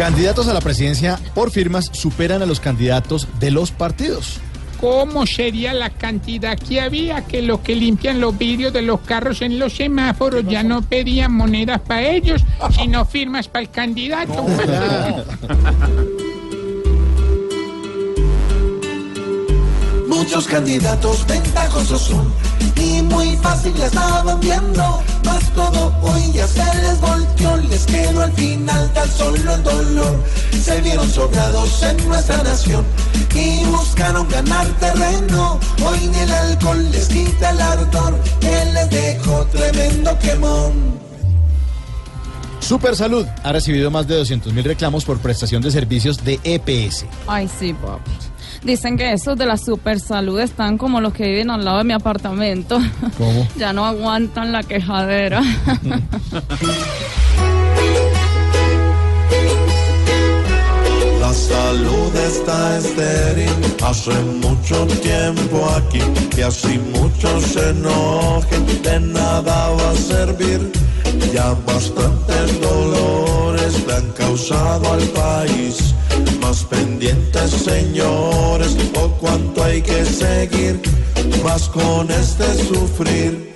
Candidatos a la presidencia por firmas superan a los candidatos de los partidos. ¿Cómo sería la cantidad que había que los que limpian los vidrios de los carros en los semáforos ya no pedían monedas para ellos, sino firmas para el candidato? Muchos candidatos ventajosos son y muy fácil ya estaban viendo. Más todo hoy ya se les volteó, les quedó al final tan solo el dolor. Se vieron sobrados en nuestra nación y buscaron ganar terreno. Hoy ni el alcohol les quita el ardor, que les dejó tremendo quemón. Super Salud ha recibido más de 200 mil reclamos por prestación de servicios de EPS. Ay, sí, Bob. Dicen que esos de la super salud están como los que viven al lado de mi apartamento. ¿Cómo? ya no aguantan la quejadera. salud está estéril hace mucho tiempo aquí y así muchos se enojen, de nada va a servir. Ya bastantes dolores le han causado al país. Más pendientes, señores, o cuánto hay que seguir, más con este sufrir.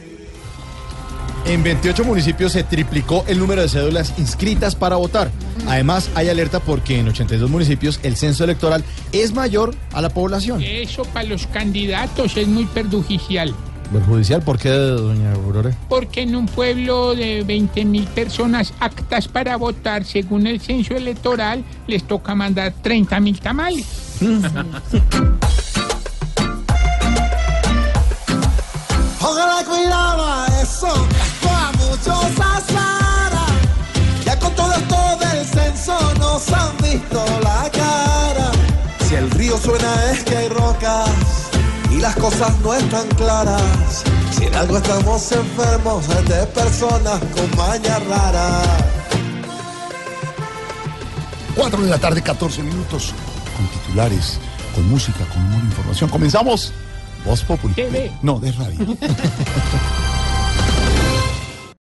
En 28 municipios se triplicó el número de cédulas inscritas para votar. Además, hay alerta porque en 82 municipios el censo electoral es mayor a la población. Eso para los candidatos es muy perjudicial. ¿Perjudicial? ¿Por qué, doña Aurora? Porque en un pueblo de 20 mil personas aptas para votar según el censo electoral, les toca mandar 30 mil tamales. el río suena es que hay rocas y las cosas no están claras. Si en algo estamos enfermos es de personas con maña rara. 4 de la tarde, 14 minutos, con titulares, con música, con humor, información. Comenzamos. Voz Populi. TV. No, de radio.